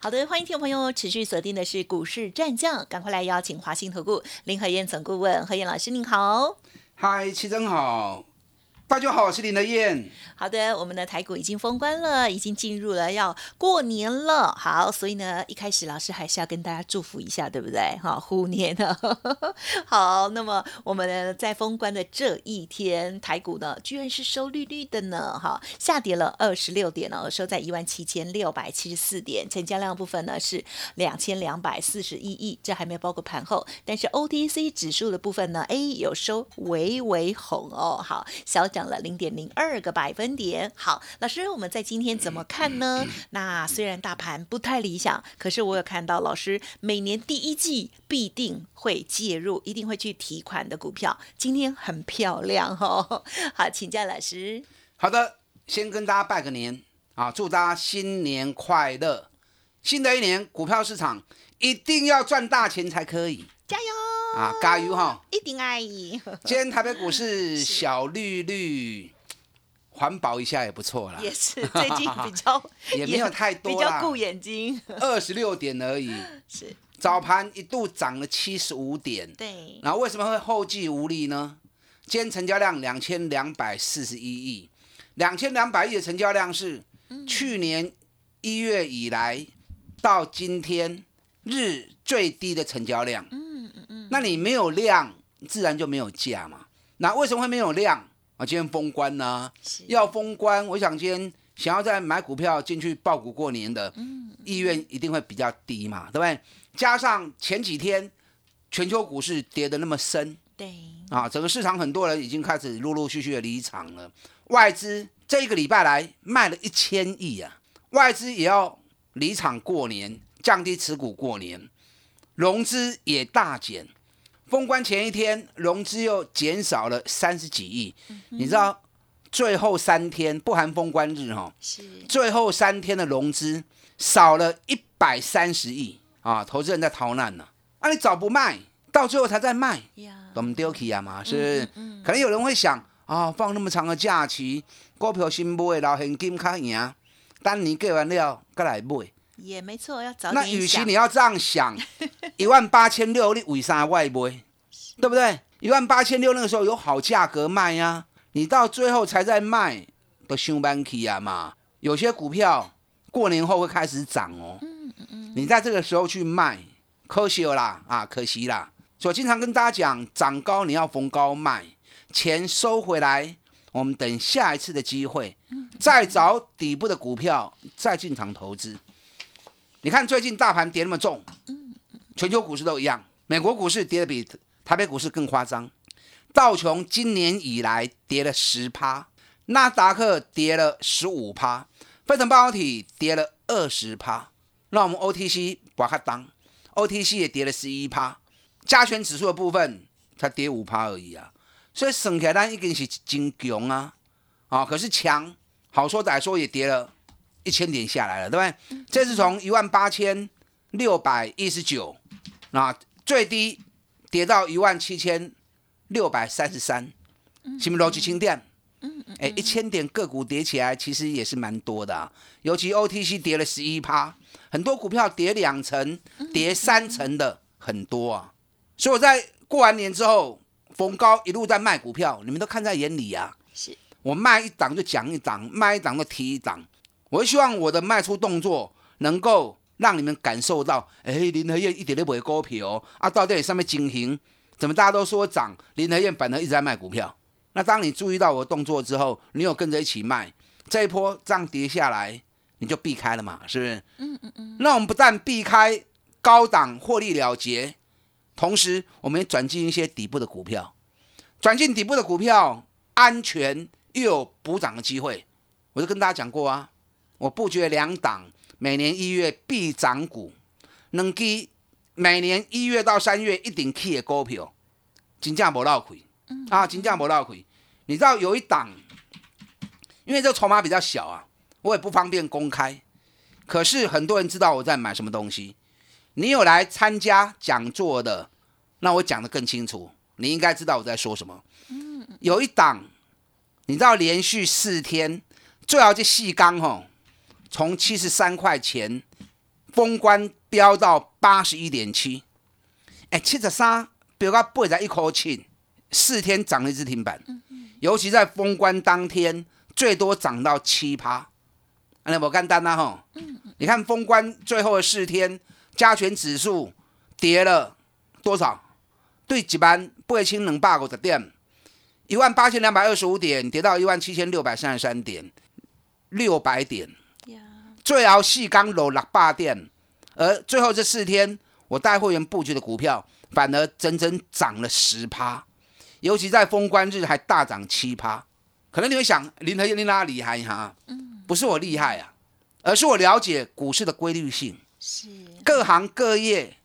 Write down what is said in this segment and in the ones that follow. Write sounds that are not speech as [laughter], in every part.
好的，欢迎听众朋友持续锁定的是股市战将，赶快来邀请华信投顾林和燕总顾问何燕老师，您好。嗨，齐真好。大家好，我是林德燕。好的，我们的台股已经封关了，已经进入了要过年了。好，所以呢，一开始老师还是要跟大家祝福一下，对不对？哈，虎年的。[laughs] 好，那么我们呢，在封关的这一天，台股呢，居然是收绿绿的呢。哈，下跌了二十六点哦，收在一万七千六百七十四点，成交量部分呢是两千两百四十一亿，这还没有包括盘后。但是 OTC 指数的部分呢，哎，有收微微红哦。好，小。涨了零点零二个百分点。好，老师，我们在今天怎么看呢？那虽然大盘不太理想，可是我有看到老师每年第一季必定会介入，一定会去提款的股票，今天很漂亮哦。好，请教老师。好的，先跟大家拜个年啊，祝大家新年快乐！新的一年，股票市场一定要赚大钱才可以。加油啊！加油哈！一定爱意。今天台北股市 [laughs] 小绿绿，环保一下也不错啦。也是最近比较 [laughs] 也没有太多 [laughs] 比较顾眼睛。二十六点而已。是早盘一度涨了七十五点。对。然后为什么会后继无力呢？今天成交量两千两百四十一亿，两千两百亿的成交量是去年一月以来到今天日最低的成交量。那你没有量，自然就没有价嘛。那为什么会没有量啊？今天封关呢，要封关，我想今天想要再买股票进去爆股过年的，意愿一定会比较低嘛，对不对？加上前几天全球股市跌的那么深，对啊，整个市场很多人已经开始陆陆续续的离场了。外资这一个礼拜来卖了一千亿啊，外资也要离场过年，降低持股过年，融资也大减。封关前一天，融资又减少了三十几亿。你知道，最后三天不含封关日哈，是最后三天的融资少了一百三十亿啊！投资人在逃难呢。啊，你早不卖，到最后才在卖，我们丢弃啊嘛？是，可能有人会想啊，放那么长的假期，股票新买，然后现金卡赢，等年过完了，再来买。也没错，要早那与其你要这样想，[laughs] 一万八千六，你为啥外卖？对不对？一万八千六那个时候有好价格卖呀，你到最后才在卖，都凶班起啊嘛。有些股票过年后会开始涨哦，嗯嗯嗯，你在这个时候去卖，可惜了啦啊，可惜啦。所以经常跟大家讲，涨高你要逢高卖，钱收回来，我们等下一次的机会，再找底部的股票再进场投资。你看最近大盘跌那么重，全球股市都一样，美国股市跌的比台北股市更夸张，道琼今年以来跌了十趴，纳斯达克跌了十五趴，费城半导体跌了二十趴，那我们 OTC 把它当 OTC 也跌了十一趴，加权指数的部分才跌五趴而已啊，所以省起来已经是真强啊，啊，可是强好说歹说也跌了。一千点下来了，对不对？这是从一万八千六百一十九，那最低跌到一万七千六百三十三，是不是逻辑清点？嗯嗯，哎，一千点个股跌起来，其实也是蛮多的，尤其 OTC 跌了十一趴，很多股票跌两成、跌三成的很多啊。所以我在过完年之后，逢高一路在卖股票，你们都看在眼里啊。是我卖一档就讲一档，卖一档就提一档。我希望我的卖出动作能够让你们感受到，哎，林和燕一点都不会股票啊，到底上面进行，怎么大家都说涨，林和燕反而一直在卖股票。那当你注意到我的动作之后，你有跟着一起卖，这一波这样跌下来，你就避开了嘛，是不是？嗯嗯嗯。那我们不但避开高档获利了结，同时我们也转进一些底部的股票，转进底部的股票，安全又有补涨的机会。我就跟大家讲过啊。我布局两档，每年一月必涨股，能给每年一月到三月一定起的股票，金价无漏亏啊，金价没落亏。你知道有一档，因为这个筹码比较小啊，我也不方便公开。可是很多人知道我在买什么东西。你有来参加讲座的，那我讲的更清楚。你应该知道我在说什么。有一档，你知道连续四天，最好就细钢吼，从七十三块钱封关飙到八十一点七，哎，七十三飙到八十一口气，四天涨了一只停板。尤其在封关当天，最多涨到七趴。那我干单啦吼，你看封关最后的四天。加权指数跌了多少？对，几班不清两百五十点，一万八千两百二十五点，跌到一万七千六百三十三点，六百点。最后细刚落六百点，而最后这四天我带会员布局的股票，反而整整涨了十趴，尤其在封关日还大涨七趴。可能你会想，林和燕你哪厉害哈？嗯，不是我厉害啊，而是我了解股市的规律性。是各行各业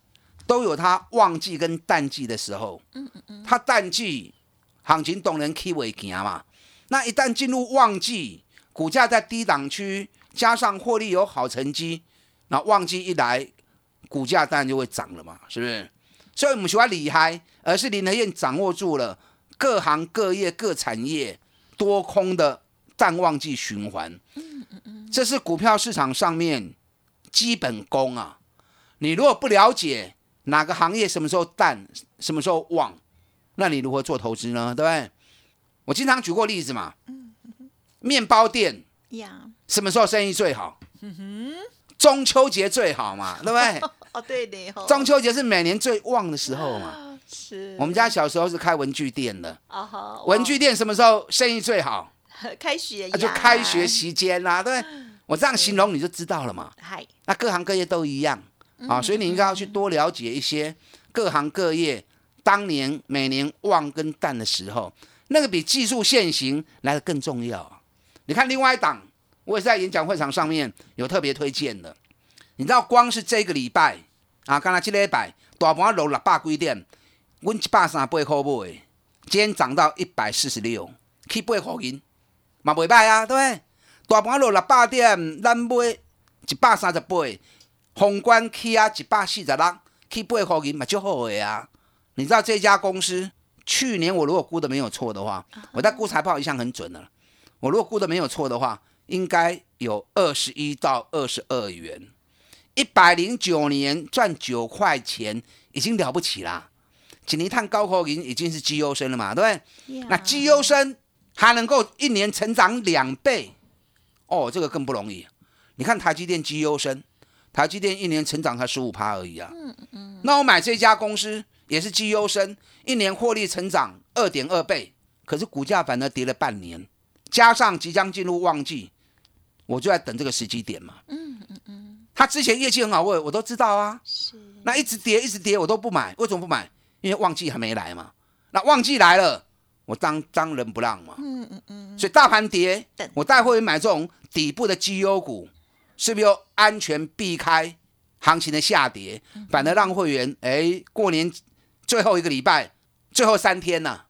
都有它旺季跟淡季的时候。嗯嗯嗯。它淡季行情动人 K 尾行嘛？那一旦进入旺季，股价在低档区，加上获利有好成绩，那旺季一来，股价当然就会涨了嘛，是不是？所以我们喜欢厉害，而是林德燕掌握住了各行各业各产业多空的淡旺季循环。这是股票市场上面。基本功啊，你如果不了解哪个行业什么时候淡，什么时候旺，那你如何做投资呢？对不对？我经常举过例子嘛，面包店呀，什么时候生意最好？中秋节最好嘛，[laughs] 对不对？哦，对的，中秋节是每年最旺的时候嘛。[laughs] 是。我们家小时候是开文具店的，哦文具店什么时候生意最好？开学就开学期间啦，对。[gasps] 我这样形容你就知道了嘛。嗨，那各行各业都一样啊，所以你应该要去多了解一些各行各业当年每年旺跟淡的时候，那个比技术现行来的更重要。你看另外一档，我也是在演讲会场上面有特别推荐的。你知道光是这个礼拜啊，刚才这礼拜大盘落六百几点，阮一百三八块买，今天涨到一百四十六，去八块银，嘛袂歹啊，对不对？大盘落六百点，咱买一百三十八，宏观起啊一百四十六，起八块银嘛就好个啊！你知道这家公司去年我如果估的没有错的话，我在估财报一向很准的。我如果估的没有错的话，应该有二十一到二十二元，一百零九年赚九块钱已经了不起啦！今年探高科银已经是绩优生了嘛，对不对？那绩优生还能够一年成长两倍。哦，这个更不容易。你看台积电绩优生，台积电一年成长才十五趴而已啊。嗯嗯。那我买这家公司也是绩优生，一年获利成长二点二倍，可是股价反而跌了半年，加上即将进入旺季，我就在等这个时机点嘛。嗯嗯嗯。他之前业绩很好，我我都知道啊。是。那一直跌一直跌，我都不买，为什么不买？因为旺季还没来嘛。那旺季来了，我当当仁不让嘛。嗯嗯嗯。所以大盘跌，我带会员买这种。底部的绩优股是不是又安全避开行情的下跌，反而让会员哎过年最后一个礼拜、最后三天呢，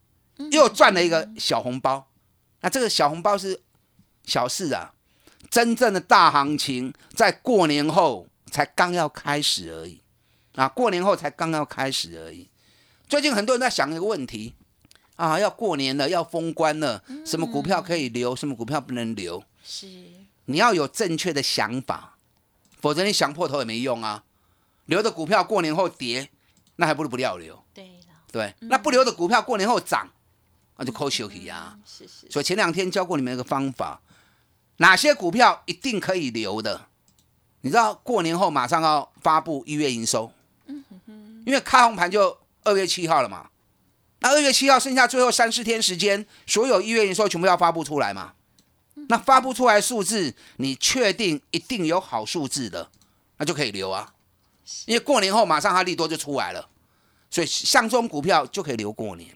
又赚了一个小红包。那这个小红包是小事啊，真正的大行情在过年后才刚要开始而已啊，过年后才刚要开始而已。最近很多人在想一个问题啊，要过年了，要封关了，什么股票可以留，什么股票不能留？是，你要有正确的想法，否则你想破头也没用啊。留的股票过年后跌，那还不如不要留。对那不留的股票过年后涨，那就扣休息啊。是是。所以前两天教过你们一个方法，哪些股票一定可以留的？你知道过年后马上要发布一月营收，因为开红盘就二月七号了嘛。那二月七号剩下最后三四天时间，所有一月营收全部要发布出来嘛。那发布出来数字，你确定一定有好数字的，那就可以留啊。因为过年后马上它利多就出来了，所以像这种股票就可以留过年。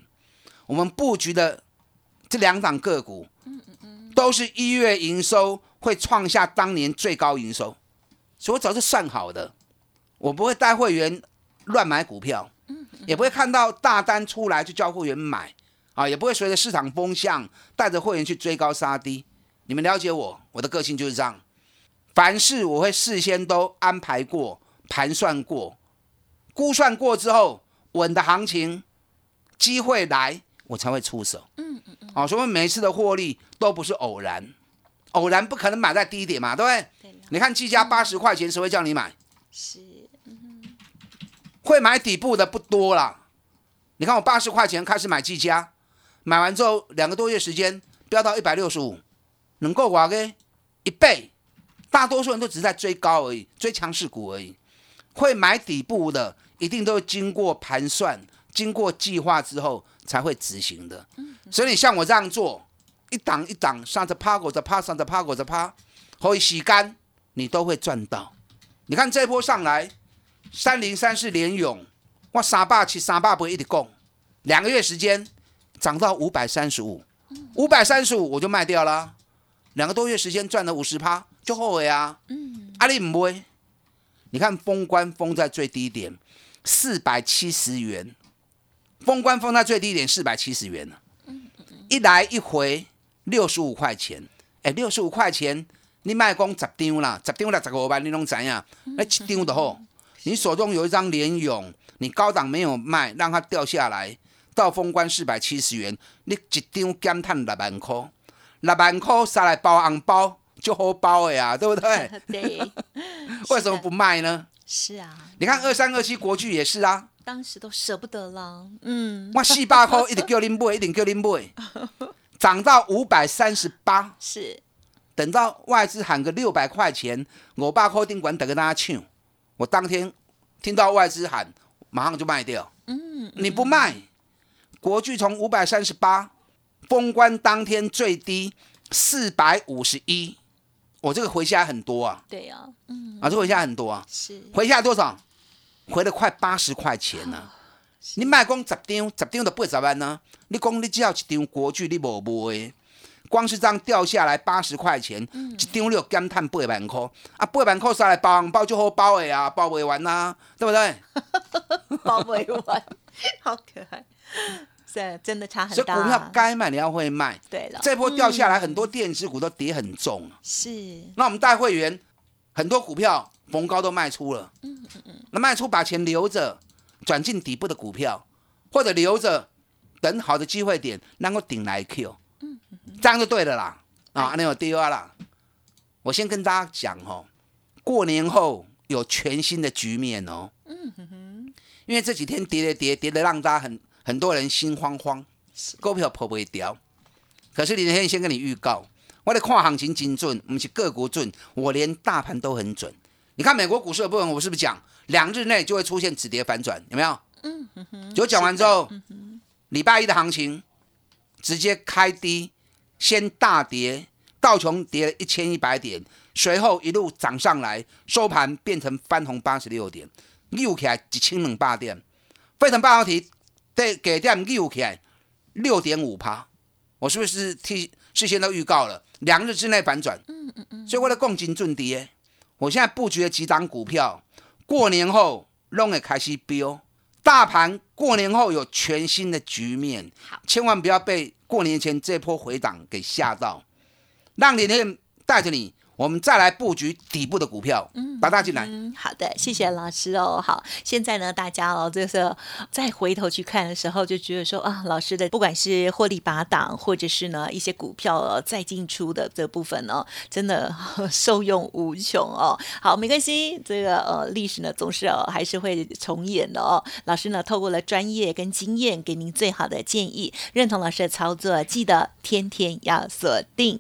我们布局的这两档个股，都是一月营收会创下当年最高营收，所以我早就算好的。我不会带会员乱买股票，也不会看到大单出来就叫会员买啊，也不会随着市场风向带着会员去追高杀低。你们了解我，我的个性就是这样。凡事我会事先都安排过、盘算过、估算过之后，稳的行情机会来，我才会出手。嗯嗯嗯。哦，所以每一次的获利都不是偶然，偶然不可能买在低点嘛，对不对？对你看技嘉八十块钱，谁会叫你买？是，嗯会买底部的不多啦。你看我八十块钱开始买技嘉，买完之后两个多月时间飙到一百六十五，能够哇个一倍。大多数人都只是在追高而已，追强势股而已。会买底部的，一定都经过盘算、经过计划之后才会执行的。所以你像我这样做，一档一档上着趴，过着趴，上着趴，过着趴，可以洗干，你都会赚到。你看这波上来，三零三四连勇，哇三百七、三百八一直供，两个月时间涨到五百三十五，五百三十五我就卖掉了，两个多月时间赚了五十趴，就后悔啊。嗯，阿里唔会，你看封关封在最低点四百七十元，封关封在最低点四百七十元呢，一来一回六十五块钱，哎，六十五块钱。你卖光十张啦，十张六十五万，你拢知影？那一张就好。你手中有一张联勇，你高档没有卖，让它掉下来到封关四百七十元，你一张减赚六万块，六万块杀来包红包就好包的呀，[laughs] 对不对？对。[laughs] 为什么不卖呢？是啊。你看二三二七国巨也是啊，当时都舍不得了。嗯。我四百块一直叫您买，一定叫您买，[laughs] 涨到五百三十八。是。等到外资喊个六百块钱，我爸扣定管等跟大家抢，我当天听到外资喊，马上就卖掉。嗯，你不卖，国巨从五百三十八封关当天最低四百五十一，我这个回下来很多啊。对呀，嗯，啊，这回下来很多啊。是，回下来多少？回了快八十块钱呢。你卖光十张，十张就八十万呢。你讲你只要一张国剧，你无卖。光是这样掉下来八十块钱，一张六减碳八万块，啊，八万块下来包红包就好包的啊，包不完呐，对不对？[laughs] 包不完，好可爱，对真的差很大。所以股票该卖你要会卖。对了，这波掉下来很多电子股都跌很重啊。是。那我们带会员很多股票逢高都卖出了。嗯嗯嗯。那卖出把钱留着，转进底部的股票，或者留着等好的机会点，能够顶来 Q。这样就对了啦，啊，那有第二啦。我先跟大家讲哦，过年后有全新的局面哦。嗯哼哼。因为这几天跌跌跌跌的，让大家很很多人心慌慌，股票破不会掉。可是李天先跟你预告，我的看行情精准，不是个股准，我连大盘都很准。你看美国股市的部分，我是不是讲两日内就会出现止跌反转？有没有？嗯哼哼。就讲完之后，礼拜一的行情直接开低。先大跌，道琼跌了一千一百点，随后一路涨上来，收盘变成翻红八十六点，溜起来一千两百点。飞腾半导体在给点溜起来六点五趴，我是不是替事先都预告了，两日之内反转？嗯嗯嗯。所以为了共进重跌，我现在布局了几档股票，过年后弄会开始飙。大盘过年后有全新的局面，千万不要被过年前这波回档给吓到，让李天带着你。我们再来布局底部的股票，嗯，把它进来。嗯，好的，谢谢老师哦。好，现在呢，大家哦，就是再回头去看的时候，就觉得说啊，老师的不管是获利拔档，或者是呢一些股票哦再进出的这部分哦，真的 [laughs] 受用无穷哦。好，没关系，这个呃历史呢总是哦还是会重演的哦。老师呢透过了专业跟经验，给您最好的建议，认同老师的操作，记得天天要锁定。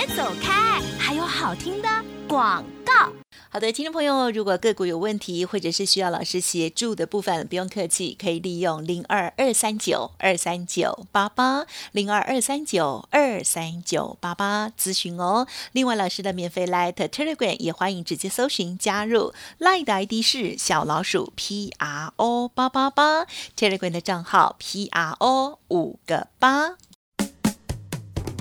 别走开，还有好听的广告。好的，听众朋友，如果个股有问题，或者是需要老师协助的部分，不用客气，可以利用零二二三九二三九八八零二二三九二三九八八咨询哦。另外，老师的免费 Light Telegram 也欢迎直接搜寻加入，Light 的 ID 是小老鼠 P R O 八八八，Telegram 的账号 P R O 五个八。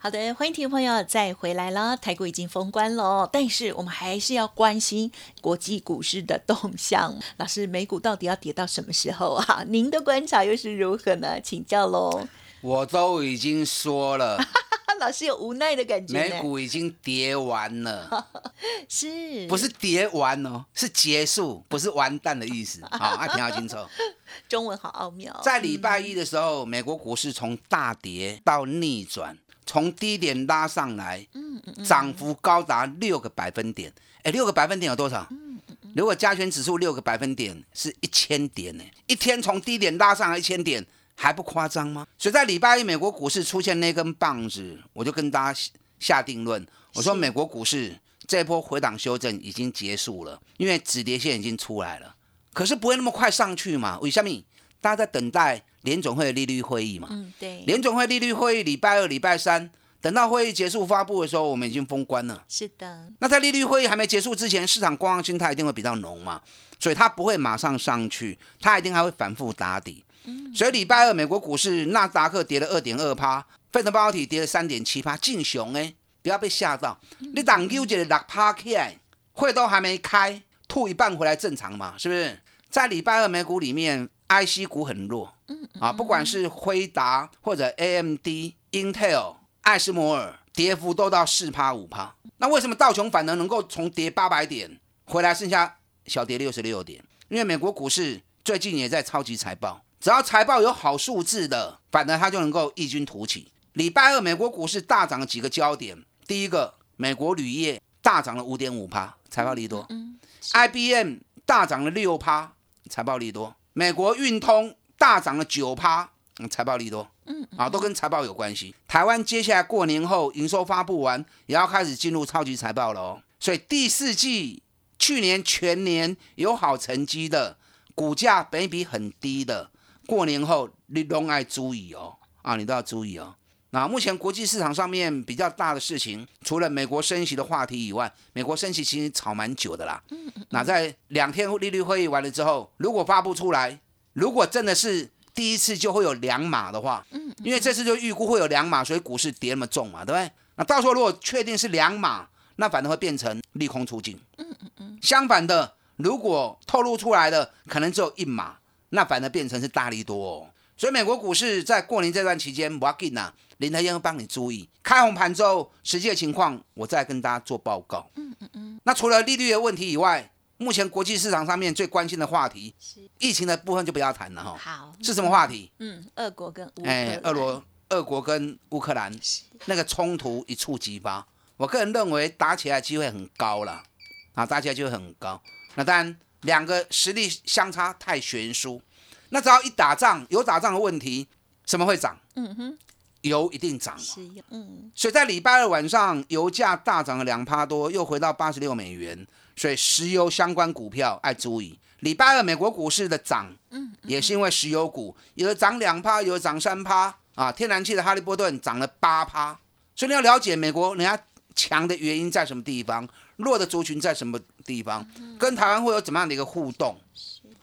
好的，欢迎听众朋友再回来了。台股已经封关了，但是我们还是要关心国际股市的动向。老师，美股到底要跌到什么时候啊？[laughs] 您的观察又是如何呢？请教喽。我都已经说了，[laughs] 老师有无奈的感觉。美股已经跌完了，[laughs] 是不是跌完哦？是结束，不是完蛋的意思。好，啊，听好清楚。中文好奥妙。在礼拜一的时候，美国股市从大跌到逆转，从低点拉上来，嗯嗯嗯，涨幅高达六个百分点。哎，六个百分点有多少？如果加权指数六个百分点是一千点呢，一天从低点拉上来一千点，还不夸张吗？所以在礼拜一美国股市出现那根棒子，我就跟大家下下定论，我说美国股市这波回档修正已经结束了，因为止跌线已经出来了，可是不会那么快上去嘛？为什么？大家在等待联总会的利率会议嘛？嗯，对，联总会利率会议礼拜二、礼拜三，等到会议结束发布的时候，我们已经封关了。是的，那在利率会议还没结束之前，市场观望心态一定会比较浓嘛，所以它不会马上上去，它一定还会反复打底。所以礼拜二美国股市纳斯达克跌了二点二趴，费城半导体跌了三点七趴，劲熊哎，不要被吓到。你当纠结六趴起来，会都还没开，吐一半回来正常嘛，是不是？在礼拜二美股里面，IC 股很弱，啊，不管是辉达或者 AMD、Intel、艾斯摩尔，跌幅都到四趴五趴。那为什么道琼反而能够从跌八百点回来，剩下小跌六十六点？因为美国股市最近也在超级财报，只要财报有好数字的，反而它就能够异军突起。礼拜二美国股市大涨了几个焦点，第一个，美国铝业大涨了五点五趴，财报利多。嗯，IBM 大涨了六趴，财报利多；美国运通大涨了九趴，嗯财报利多。嗯，啊，都跟财报有关系。台湾接下来过年后营收发布完，也要开始进入超级财报了哦。所以第四季去年全年有好成绩的，股价本益比很低的，过年后你都爱注意哦，啊，你都要注意哦。那目前国际市场上面比较大的事情，除了美国升息的话题以外，美国升息其实炒蛮久的啦。那在两天利率会议完了之后，如果发布出来，如果真的是第一次就会有两码的话，因为这次就预估会有两码，所以股市跌那么重嘛，对不对？那到时候如果确定是两码，那反而会变成利空出尽。相反的，如果透露出来的可能只有一码，那反而变成是大利多哦。所以美国股市在过年这段期间，不要紧呐，林台燕会帮你注意。开红盘之后，实际的情况我再跟大家做报告。嗯嗯嗯。那除了利率的问题以外，目前国际市场上面最关心的话题，疫情的部分就不要谈了哈。好，是什么话题？嗯，俄国跟乌克哎，兰俄罗俄国跟乌克兰那个冲突一触即发，我个人认为打起来机会很高了，啊，打起来就会很高。那当然，两个实力相差太悬殊，那只要一打仗，有打仗的问题，什么会涨？嗯哼，油一定涨嘛。是，嗯，所以在礼拜二晚上，油价大涨了两趴多，又回到八十六美元。所以石油相关股票爱注意。礼拜二美国股市的涨，嗯，也是因为石油股有的涨两趴，有的涨三趴啊。天然气的哈利波顿涨了八趴，所以你要了解美国人家强的原因在什么地方，弱的族群在什么地方，跟台湾会有怎么样的一个互动。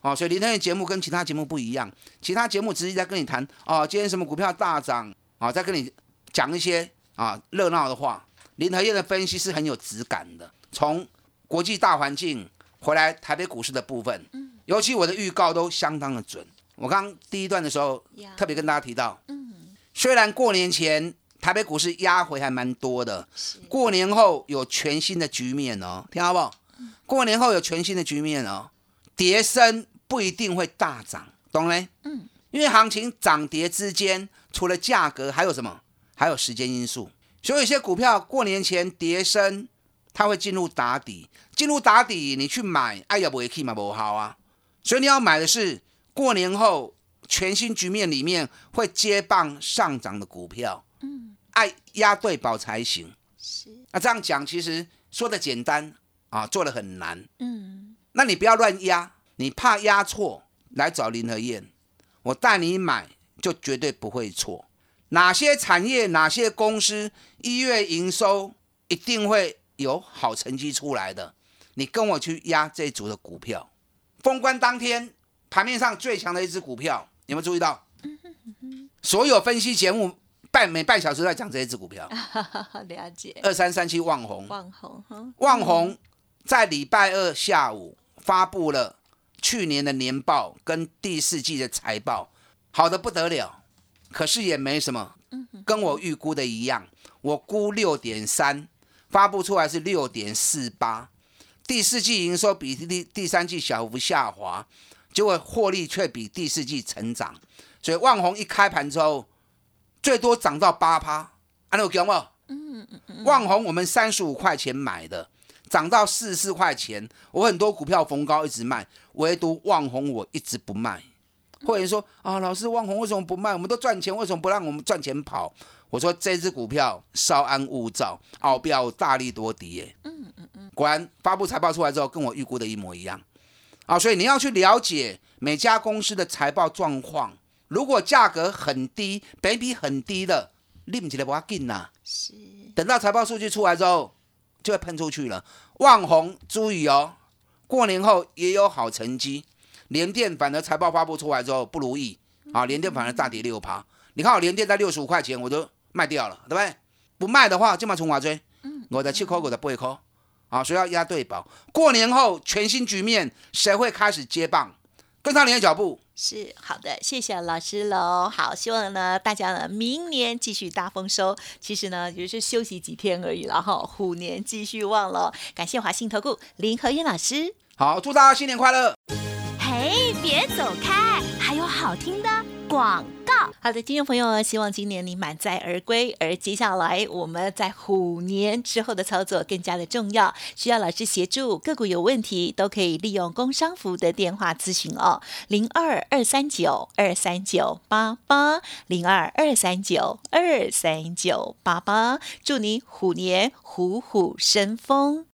哦，所以林天的节目跟其他节目不一样，其他节目直接在跟你谈哦，今天什么股票大涨啊，在跟你讲一些啊热闹的话。林和燕的分析是很有质感的，从国际大环境回来台北股市的部分，尤其我的预告都相当的准。我刚刚第一段的时候特别跟大家提到，虽然过年前台北股市压回还蛮多的，过年后有全新的局面哦，听好不好？过年后有全新的局面哦，跌升不一定会大涨，懂嘞？嗯，因因为行情涨跌之间，除了价格，还有什么？还有时间因素。所以有些股票过年前跌升，它会进入打底，进入打底，你去买，哎呀，不会 k 嘛，不好啊。所以你要买的是过年后全新局面里面会接棒上涨的股票。嗯，爱压对宝才行。是。那这样讲，其实说的简单啊，做的很难。嗯。那你不要乱压，你怕压错，来找林和燕，我带你买，就绝对不会错。哪些产业、哪些公司一月营收一定会有好成绩出来的？你跟我去压这组的股票。封关当天，盘面上最强的一只股票，有没有注意到？所有分析节目半每半小时在讲这一只股票。[laughs] 了解。二三三七旺红。旺红。旺红在礼拜二下午发布了去年的年报跟第四季的财报，好的不得了。可是也没什么，跟我预估的一样，我估六点三，发布出来是六点四八，第四季营收比第第三季小幅下滑，结果获利却比第四季成长，所以万红一开盘之后，最多涨到八趴，安有讲不？嗯嗯嗯，万红我们三十五块钱买的，涨到四十四块钱，我很多股票逢高一直卖，唯独万红我一直不卖。会员说啊，老师，旺红为什么不卖？我们都赚钱，为什么不让我们赚钱跑？我说这只股票稍安勿躁，奥标大力多跌。嗯嗯嗯，果然发布财报出来之后，跟我预估的一模一样。啊，所以你要去了解每家公司的财报状况。如果价格很低，比比很低的，你不起来不要紧呐。是。等到财报数据出来之后，就会喷出去了。旺宏注意哦，过年后也有好成绩。联电反而财报发布出来之后不如意啊，联电反而大跌六趴。你看我联电在六十五块钱，我都卖掉了，对不对？不卖的话，就买从华追。我的七颗，我的八颗，啊，所以要压对宝。过年后全新局面，谁会开始接棒？跟上你的脚步。是好的，谢谢老师喽。好，希望呢大家呢明年继续大丰收。其实呢也是休息几天而已了哈，虎年继续旺喽。感谢华信投顾林和燕老师。好，祝大家新年快乐。嘿，别走开！还有好听的广告。好的，听众朋友，希望今年你满载而归。而接下来我们在虎年之后的操作更加的重要，需要老师协助。个股有问题都可以利用工商服的电话咨询哦，零二二三九二三九八八零二二三九二三九八八。祝你虎年虎虎生风。